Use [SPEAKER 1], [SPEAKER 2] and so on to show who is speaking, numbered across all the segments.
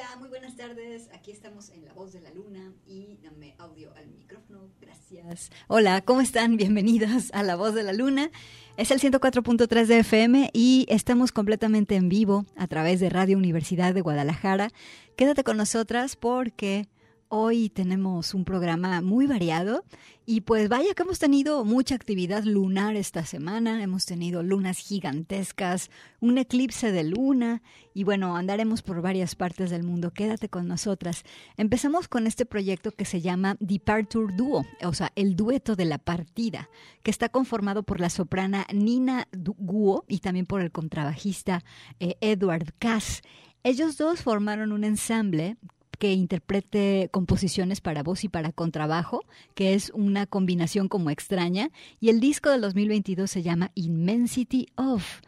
[SPEAKER 1] Hola, muy buenas tardes. Aquí estamos en La Voz de la Luna y dame audio al micrófono. Gracias. Hola, ¿cómo están? Bienvenidos a La Voz de la Luna. Es el 104.3 de FM y estamos completamente en vivo a través de Radio Universidad de Guadalajara. Quédate con nosotras porque Hoy tenemos un programa muy variado y pues vaya que hemos tenido mucha actividad lunar esta semana, hemos tenido lunas gigantescas, un eclipse de luna y bueno, andaremos por varias partes del mundo, quédate con nosotras. Empezamos con este proyecto que se llama Departure Duo, o sea, el dueto de la partida, que está conformado por la soprana Nina Guo y también por el contrabajista eh, Edward Cass. Ellos dos formaron un ensamble que interprete composiciones para voz y para contrabajo, que es una combinación como extraña, y el disco del 2022 se llama Immensity of.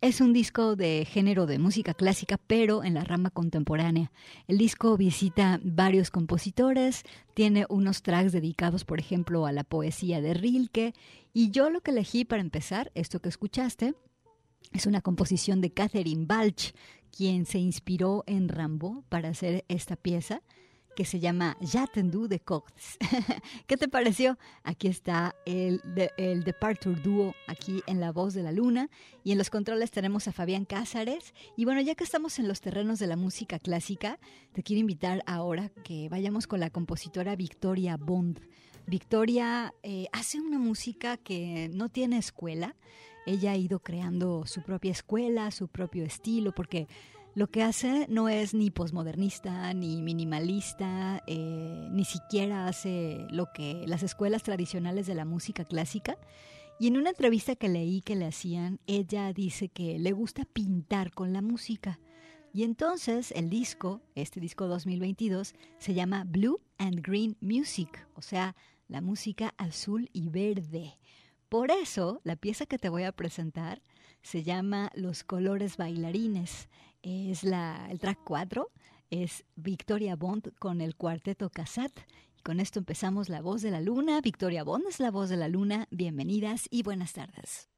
[SPEAKER 1] Es un disco de género de música clásica, pero en la rama contemporánea. El disco visita varios compositores, tiene unos tracks dedicados, por ejemplo, a la poesía de Rilke, y yo lo que elegí para empezar, esto que escuchaste, es una composición de Catherine Balch, quien se inspiró en Rambo para hacer esta pieza que se llama Jatendu de Cox. ¿Qué te pareció? Aquí está el, el Departure Duo, aquí en La Voz de la Luna. Y en los controles tenemos a Fabián Cázares. Y bueno, ya que estamos en los terrenos de la música clásica, te quiero invitar ahora que vayamos con la compositora Victoria Bond. Victoria eh, hace una música que no tiene escuela. Ella ha ido creando su propia escuela, su propio estilo, porque lo que hace no es ni posmodernista, ni minimalista, eh, ni siquiera hace lo que las escuelas tradicionales de la música clásica. Y en una entrevista que leí que le hacían, ella dice que le gusta pintar con la música Y entonces el disco, este disco 2022, se llama Blue and Green Music, o sea, la música azul y verde. Por eso, la pieza que te voy a presentar se llama Los colores bailarines. Es la, el track 4, es Victoria Bond con el cuarteto Casat. Y con esto empezamos La Voz de la Luna. Victoria Bond es la Voz de la Luna. Bienvenidas y buenas tardes.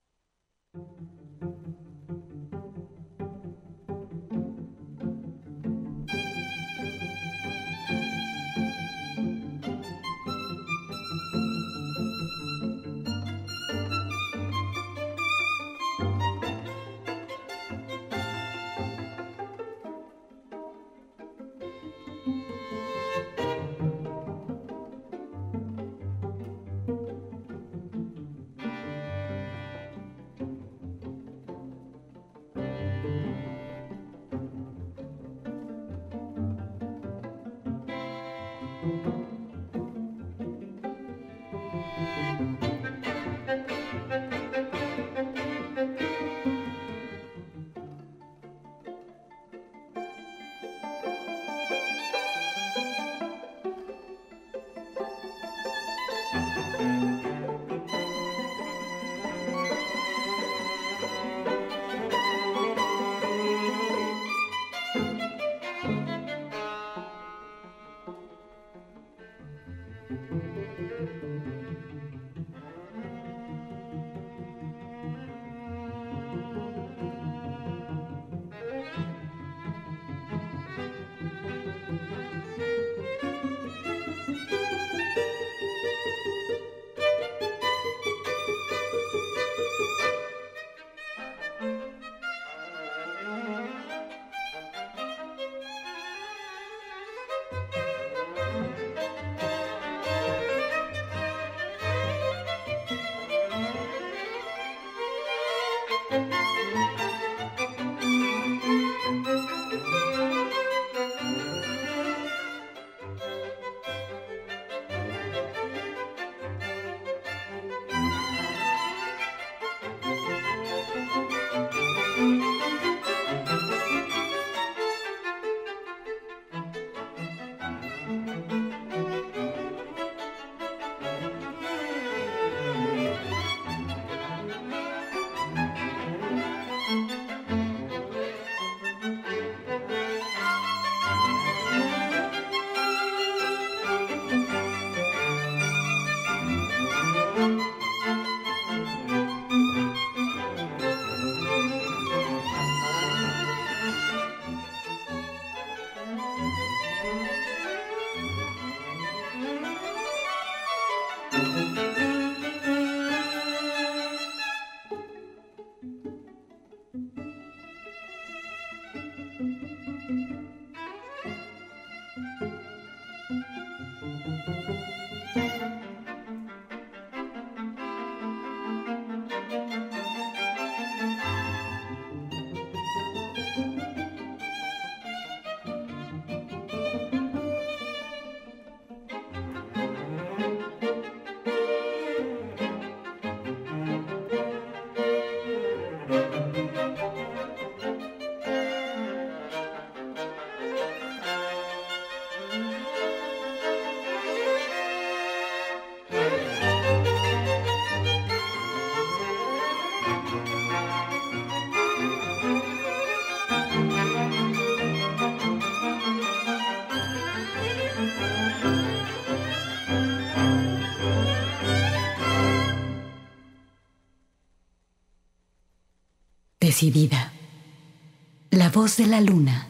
[SPEAKER 2] La voz de la luna.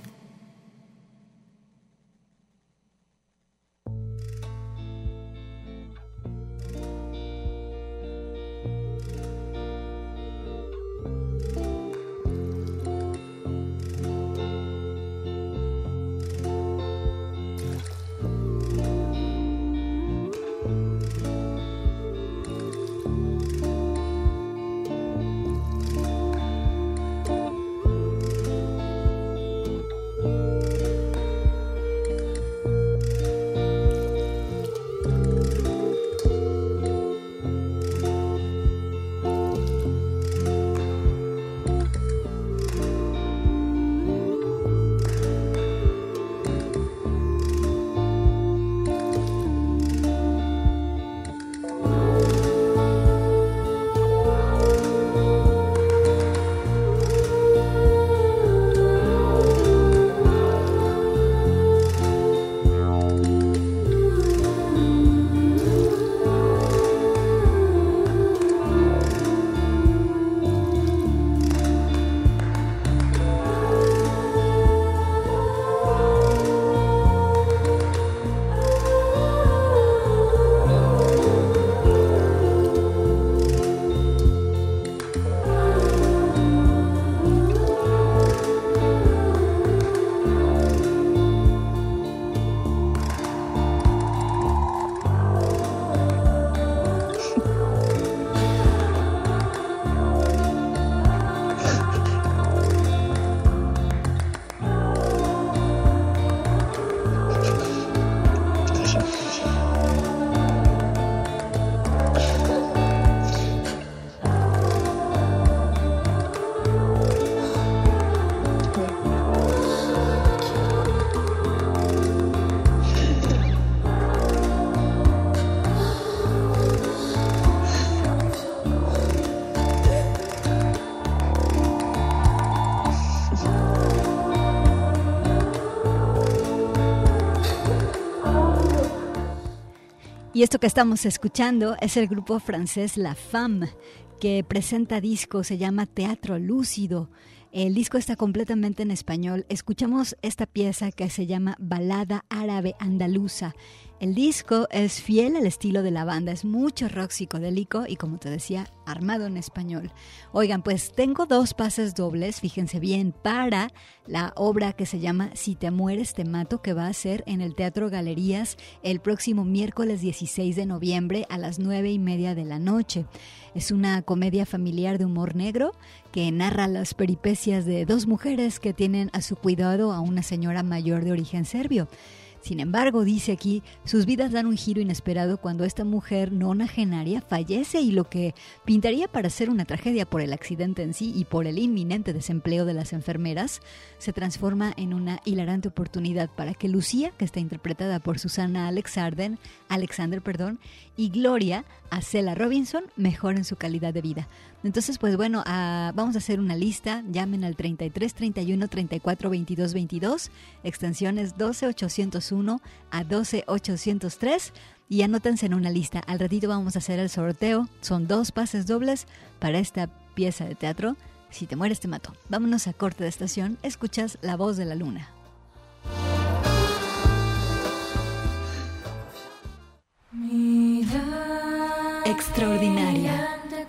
[SPEAKER 1] Y esto que estamos escuchando es el grupo francés La Femme, que presenta disco, se llama Teatro Lúcido. El disco está completamente en español. Escuchamos esta pieza que se llama Balada Árabe Andaluza. El disco es fiel al estilo de la banda, es mucho rock psicodélico y como te decía, armado en español. Oigan, pues tengo dos pases dobles, fíjense bien, para la obra que se llama Si te mueres te mato, que va a ser en el Teatro Galerías el próximo miércoles 16 de noviembre a las nueve y media de la noche. Es una comedia familiar de humor negro que narra las peripecias de dos mujeres que tienen a su cuidado a una señora mayor de origen serbio. Sin embargo, dice aquí, sus vidas dan un giro inesperado cuando esta mujer nonagenaria fallece y lo que pintaría para ser una tragedia por el accidente en sí y por el inminente desempleo de las enfermeras, se transforma en una hilarante oportunidad para que Lucía, que está interpretada por Susana Alexander, Alexander perdón, y Gloria, Acela Robinson, mejoren su calidad de vida. Entonces, pues bueno, ah, vamos a hacer una lista. Llamen al 33 31 34 22 22, extensiones 12 801 a 12 803 y anótense en una lista. Al ratito vamos a hacer el sorteo. Son dos pases dobles para esta pieza de teatro. Si te mueres, te mato. Vámonos a corte de estación. Escuchas La Voz de la Luna. Extraordinaria.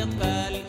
[SPEAKER 3] Nepal.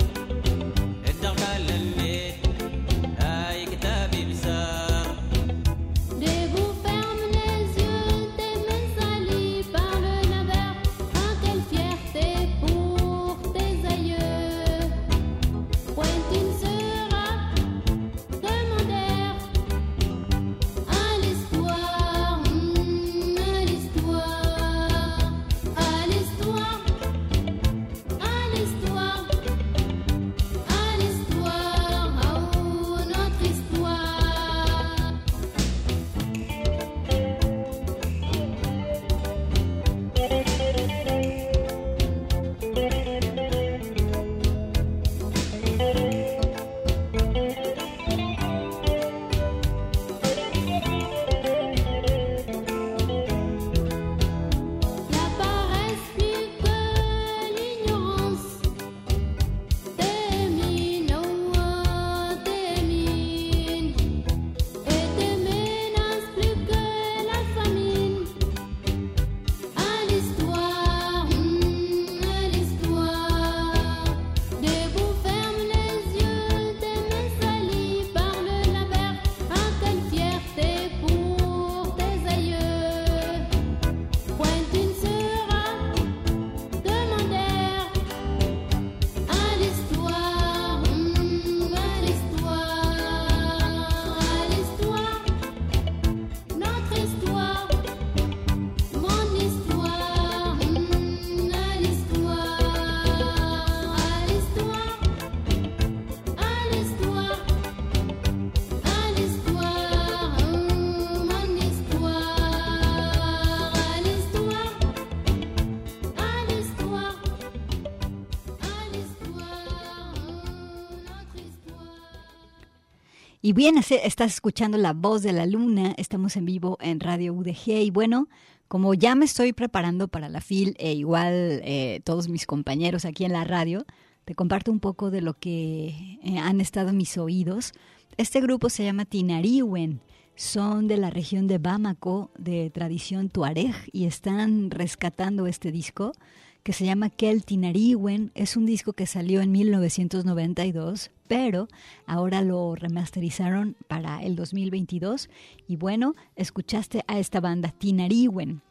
[SPEAKER 3] Cristo.
[SPEAKER 1] Y bien, estás escuchando La Voz de la Luna, estamos en vivo en Radio UDG y bueno, como ya me estoy preparando para la FIL e igual eh, todos mis compañeros aquí en la radio, te comparto un poco de lo que eh, han estado mis oídos. Este grupo se llama Tinariwen, son de la región de Bamako, de tradición tuareg, y están rescatando este disco que se llama Kel Tinariwen. Es un disco que salió en 1992 pero ahora lo remasterizaron para el 2022 y bueno, escuchaste a esta banda Tinariwen.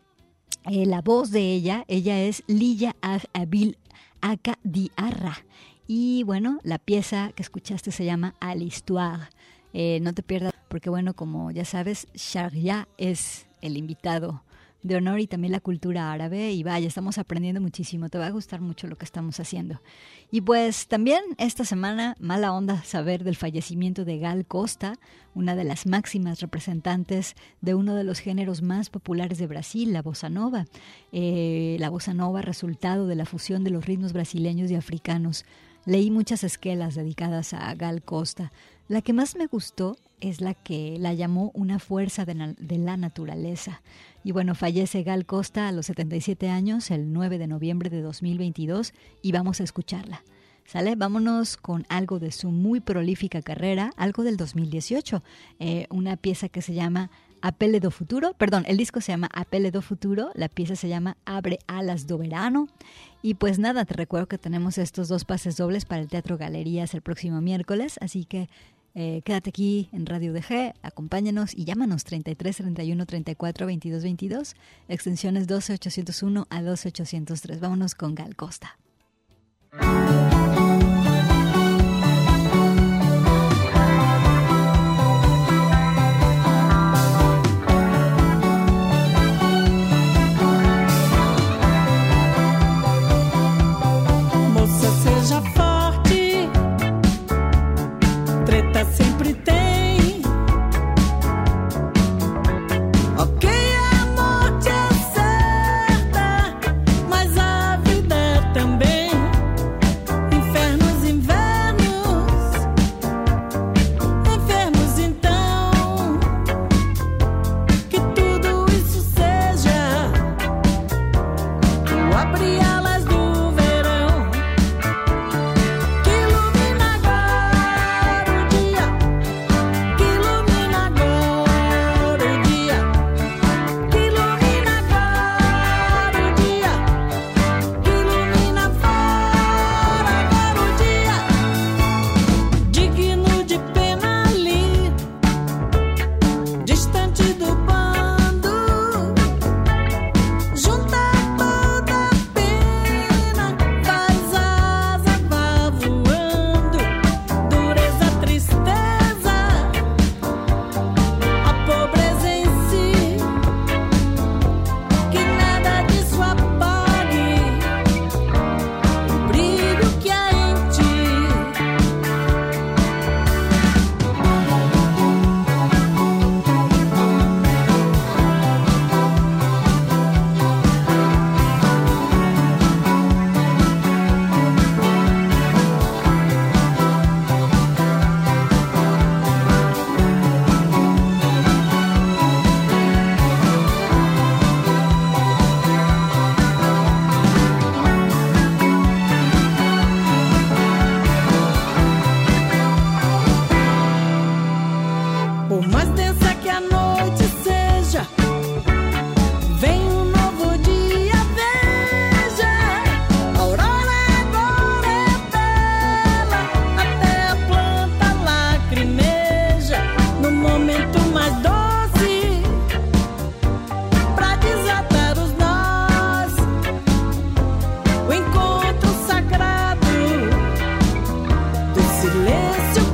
[SPEAKER 1] Eh, la voz de ella, ella es Lilla Abil Aka Diarra. Y bueno, la pieza que escuchaste se llama A l'Histoire. Eh, no te pierdas, porque bueno, como ya sabes, Sharia es el invitado de honor y también la cultura árabe. Y vaya, estamos aprendiendo muchísimo. Te va a gustar mucho lo que estamos haciendo. Y pues también esta semana, mala onda saber del fallecimiento de Gal Costa, una de las máximas representantes de uno de los géneros más populares de Brasil, la bossa nova. Eh, la bossa nova, resultado de la fusión de los ritmos brasileños y africanos. Leí muchas esquelas dedicadas a Gal Costa. La que más me gustó es la que la llamó una fuerza de, la naturaleza. Y bueno, fallece Gal Costa a los 77 años el 9 de noviembre de 2022 y vamos a escucharla. ¿Sale? Vámonos con algo de su muy prolífica carrera, algo del 2018, eh, una pieza que se llama Apele do Futuro, perdón, el disco se llama Apele do Futuro, la pieza se llama Abre alas do verano. Y pues nada, te recuerdo que tenemos estos dos pases dobles para el Teatro Galerías el próximo miércoles, así que eh, quédate aquí en Radio DG, acompáñanos y llámanos 33 31 34 22 22, extensiones 12 801 a 12 803. Vámonos con Gal Costa.
[SPEAKER 4] listen.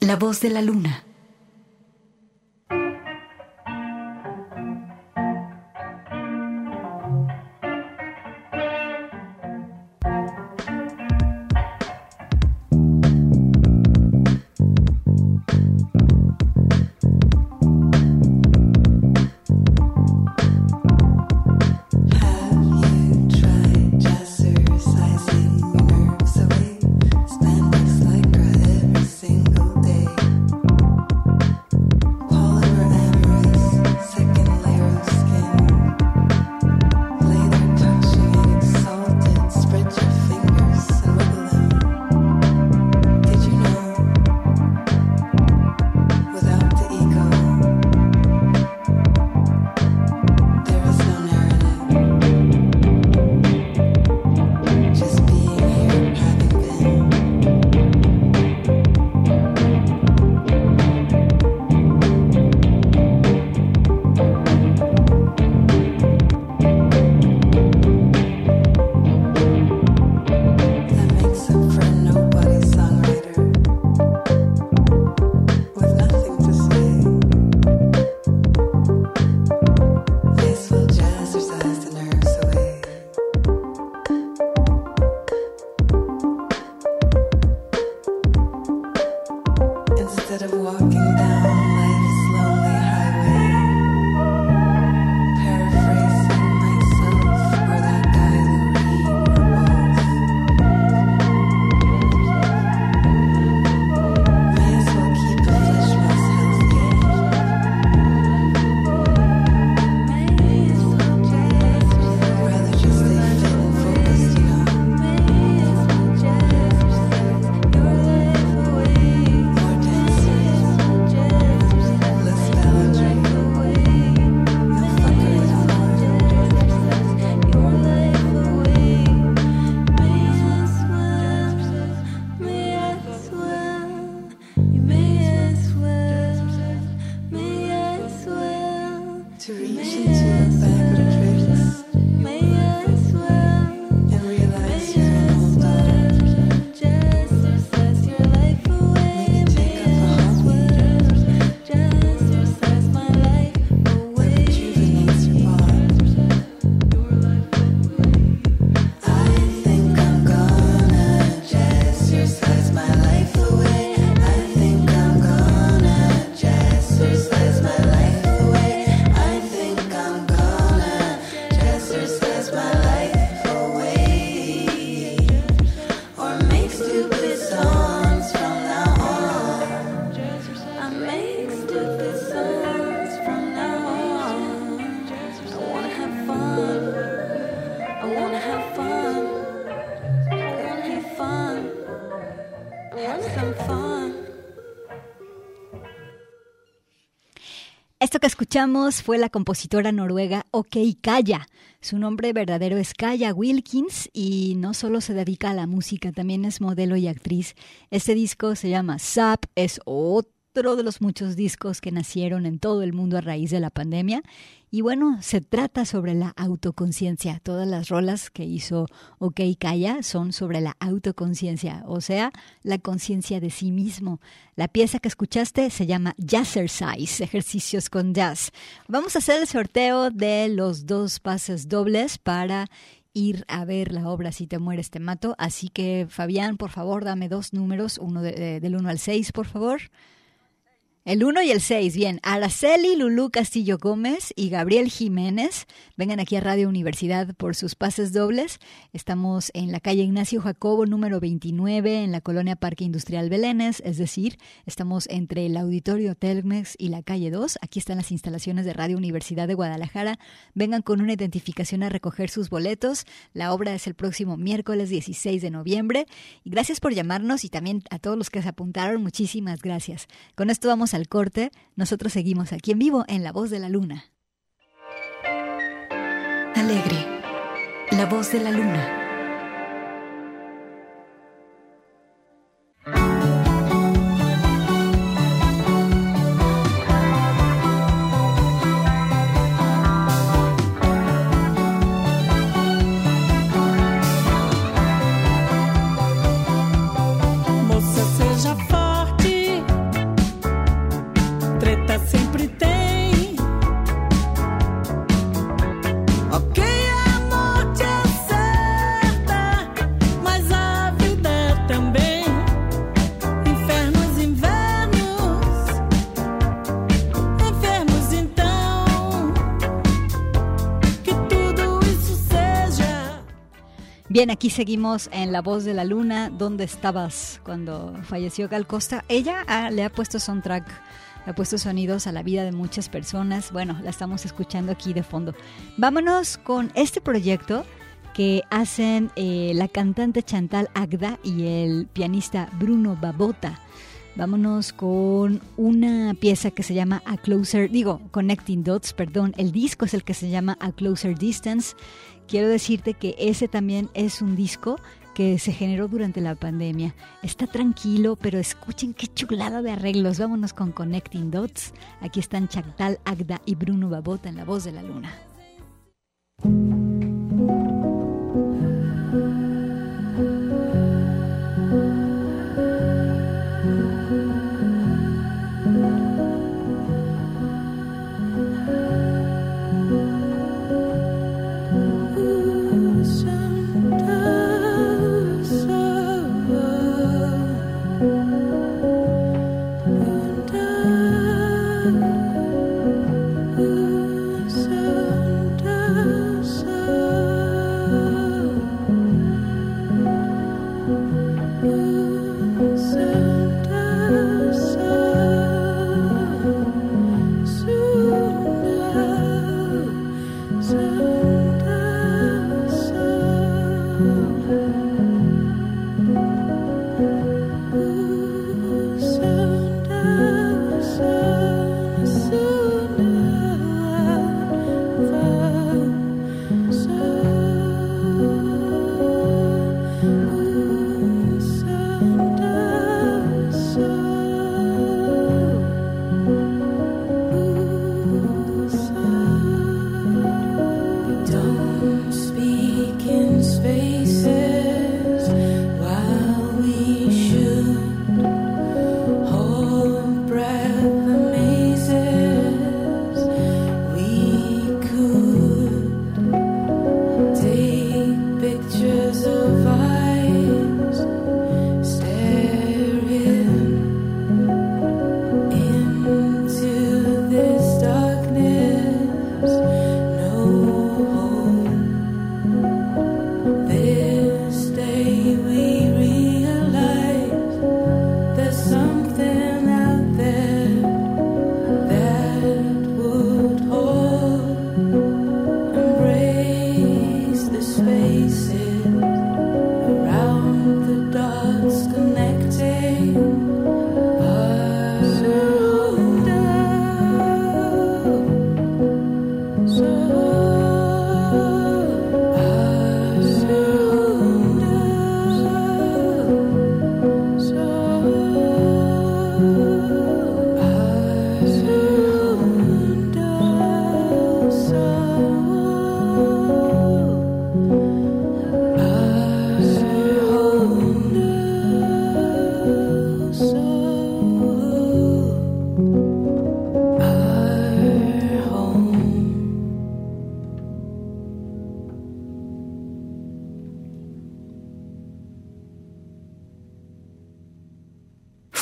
[SPEAKER 4] La voz de la luna.
[SPEAKER 1] Que escuchamos fue la compositora noruega OK Kaya. Su nombre verdadero es Kaya Wilkins y no solo se dedica a la música, también es modelo y actriz. Este disco se llama Zap, es otro de los muchos discos que nacieron en todo el mundo a raíz de la pandemia y bueno, se trata sobre la autoconciencia. Todas las rolas que hizo OK Kaya son sobre la autoconciencia, o sea, la conciencia de sí mismo. La pieza que escuchaste se llama Jazzercise, ejercicios con jazz. Vamos a hacer el sorteo de los dos pases dobles para ir a ver la obra Si te mueres te mato. Así que Fabián, por favor, dame dos números, uno del 1 al 6, por favor. El 1 y el 6, bien. Araceli Lulú Castillo Gómez y Gabriel Jiménez vengan aquí a Radio Universidad por sus pases dobles. Estamos en la calle Ignacio Jacobo, número 29, en la colonia Parque Industrial Belénes, es decir, estamos entre el Auditorio Telmex y la calle 2. Aquí están las instalaciones de Radio Universidad de Guadalajara. Vengan con una identificación a recoger sus boletos. La obra es el próximo miércoles 16 de noviembre. Y gracias por llamarnos y también a todos los que se apuntaron, muchísimas gracias. Con esto vamos al corte, nosotros seguimos aquí en vivo en La Voz de la Luna.
[SPEAKER 4] Alegre, La Voz de la Luna.
[SPEAKER 3] Bien, aquí seguimos en La Voz de la Luna. ¿Dónde estabas cuando falleció Gal Costa? Ella ah, le ha puesto soundtrack, le ha puesto sonidos a la vida de muchas personas. Bueno, la estamos escuchando aquí de fondo. Vámonos con este proyecto que hacen eh, la cantante Chantal Agda y el pianista Bruno Babota. Vámonos con una pieza que se llama A Closer, digo, Connecting Dots, perdón. El disco es el que se llama A Closer Distance. Quiero decirte que ese también es un disco que se generó durante la pandemia. Está tranquilo, pero escuchen qué chulada de arreglos. Vámonos con Connecting Dots. Aquí están Chantal Agda y Bruno Babota en La Voz de la Luna.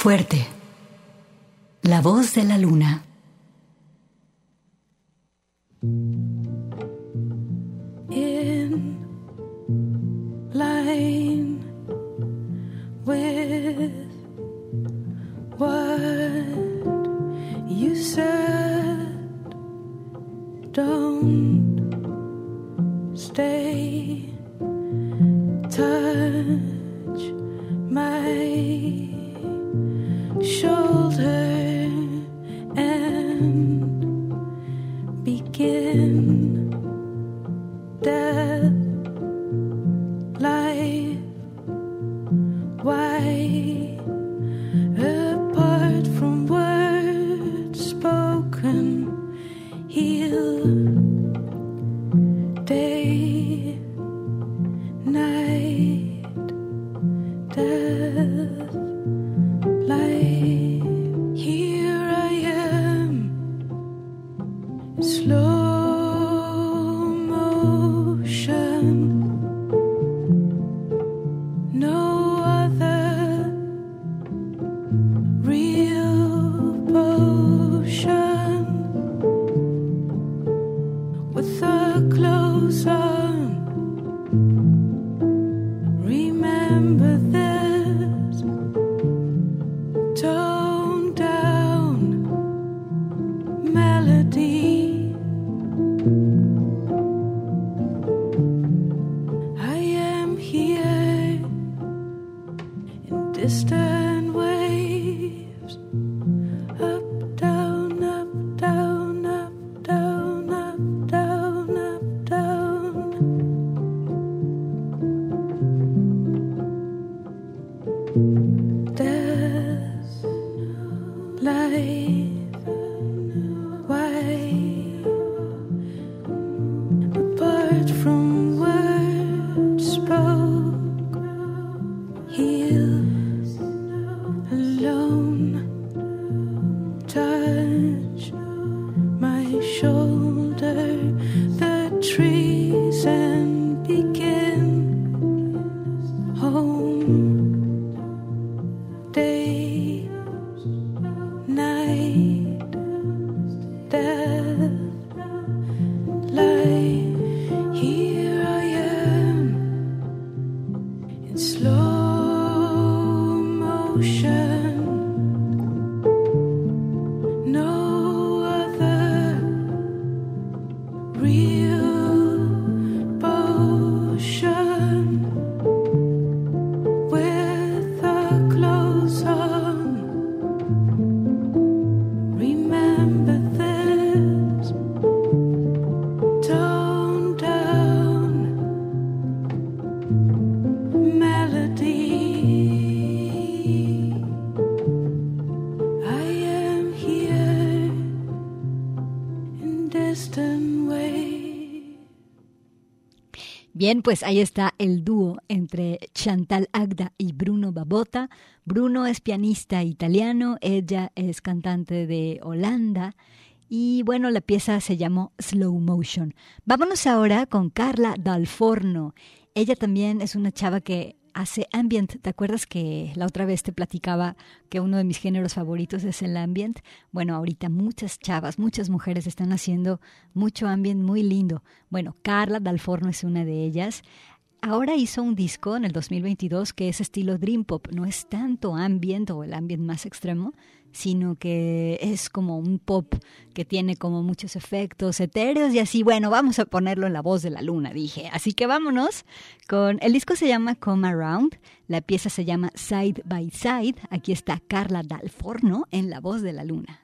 [SPEAKER 5] Shoulder and
[SPEAKER 1] pues ahí está el dúo entre Chantal Agda y Bruno Babota. Bruno es pianista italiano, ella es cantante de Holanda. Y bueno, la pieza se llamó Slow Motion. Vámonos ahora con Carla Dalforno. Ella también es una chava que hace ambient. ¿Te acuerdas que la otra vez te platicaba que uno de mis géneros favoritos es el ambient? Bueno, ahorita muchas chavas, muchas mujeres están haciendo mucho ambient muy lindo. Bueno, Carla Dalforno es una de ellas. Ahora hizo un disco en el 2022 que es estilo Dream Pop, no es tanto ambient o el ambient más extremo, sino que es como un pop que tiene como muchos efectos etéreos y así, bueno, vamos a ponerlo en la voz de la luna, dije. Así que vámonos con, el disco se llama Come Around, la pieza se llama Side by Side, aquí está Carla Dalforno en la voz de la luna.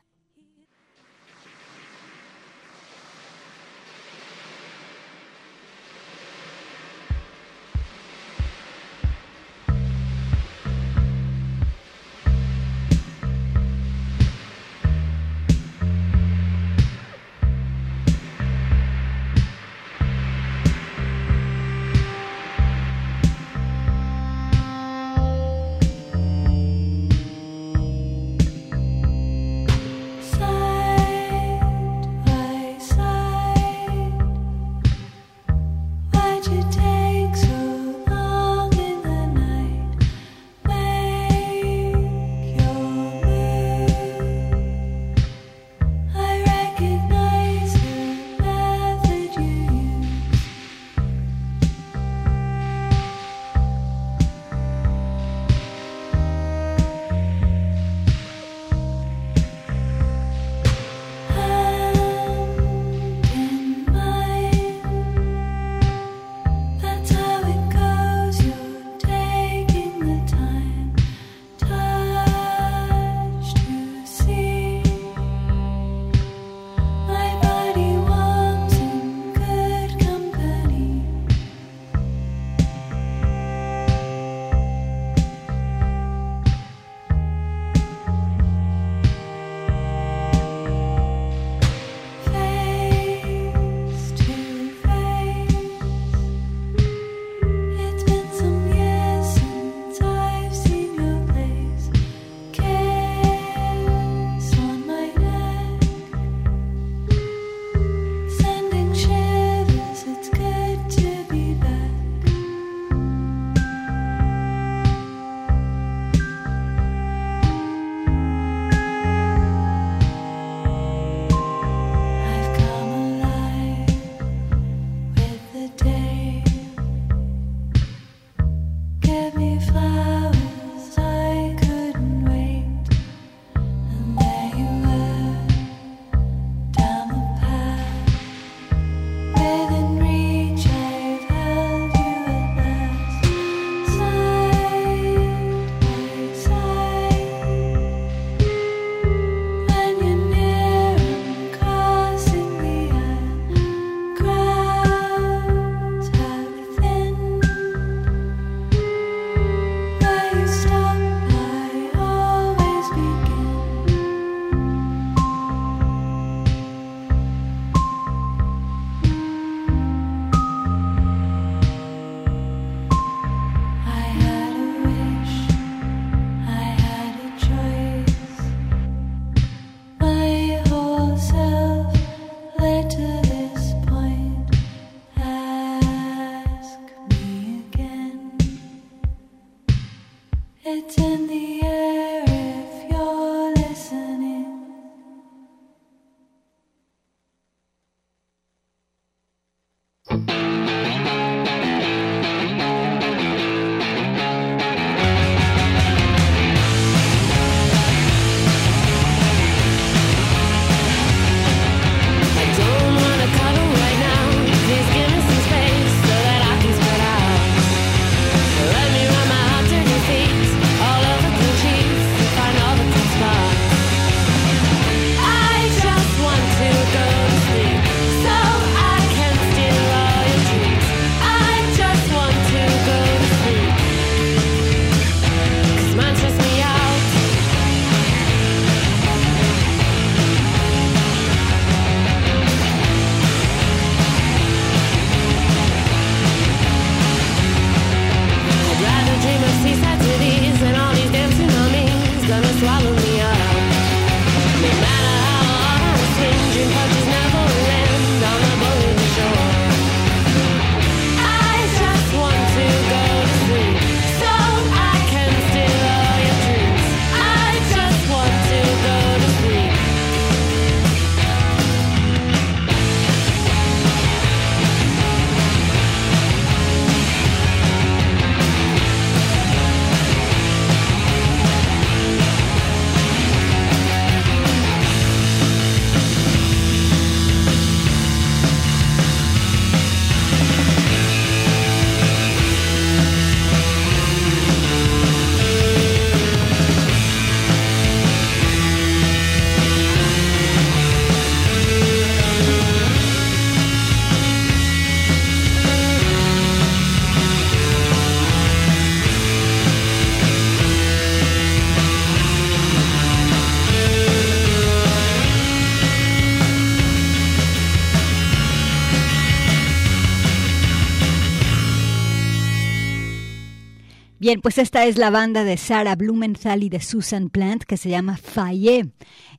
[SPEAKER 1] Bien, pues esta es la banda de Sarah Blumenthal y de Susan Plant que se llama Faye.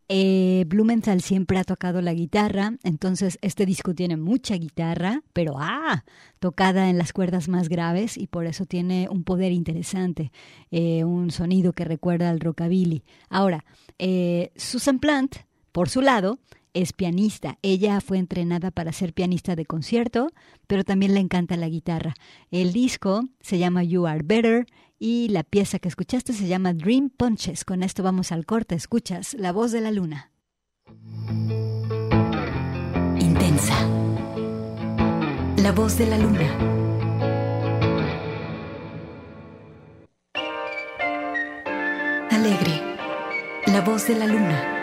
[SPEAKER 1] Eh, Blumenthal siempre ha tocado la guitarra, entonces este disco tiene mucha guitarra, pero ah, tocada en las cuerdas más graves y por eso tiene un poder interesante, eh, un sonido que recuerda al rockabilly. Ahora, eh, Susan Plant, por su lado, es pianista. Ella fue entrenada para ser pianista de concierto, pero también le encanta la guitarra. El disco se llama You Are Better y la pieza que escuchaste se llama Dream Punches. Con esto vamos al corte. Escuchas La voz de la luna.
[SPEAKER 2] Intensa. La voz de la luna. Alegre. La voz de la luna.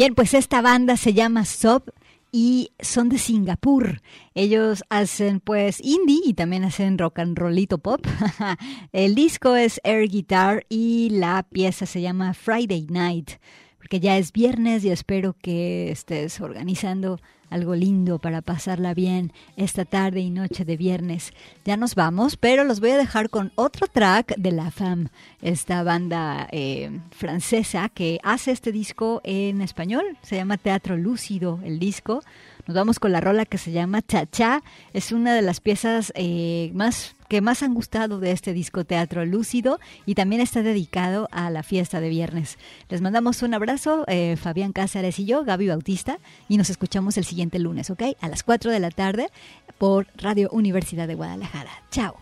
[SPEAKER 1] Bien, pues esta banda se llama Sob y son de Singapur. Ellos hacen pues indie y también hacen rock and rollito pop. El disco es air guitar y la pieza se llama Friday Night
[SPEAKER 6] porque ya es viernes y espero que estés organizando algo lindo para pasarla bien esta tarde y noche de viernes. Ya nos vamos, pero los voy a dejar con otro track de La Femme, esta banda eh, francesa que hace este disco en español. Se llama Teatro Lúcido el disco. Nos vamos con la rola que se llama Cha Cha. Es una de las piezas eh, más que más han gustado de este disco Teatro Lúcido y también está dedicado a la fiesta de viernes. Les mandamos un abrazo, eh, Fabián Cáceres y yo, Gaby Bautista, y nos escuchamos el siguiente lunes, ¿ok? A las 4 de la tarde por Radio Universidad de Guadalajara. Chao.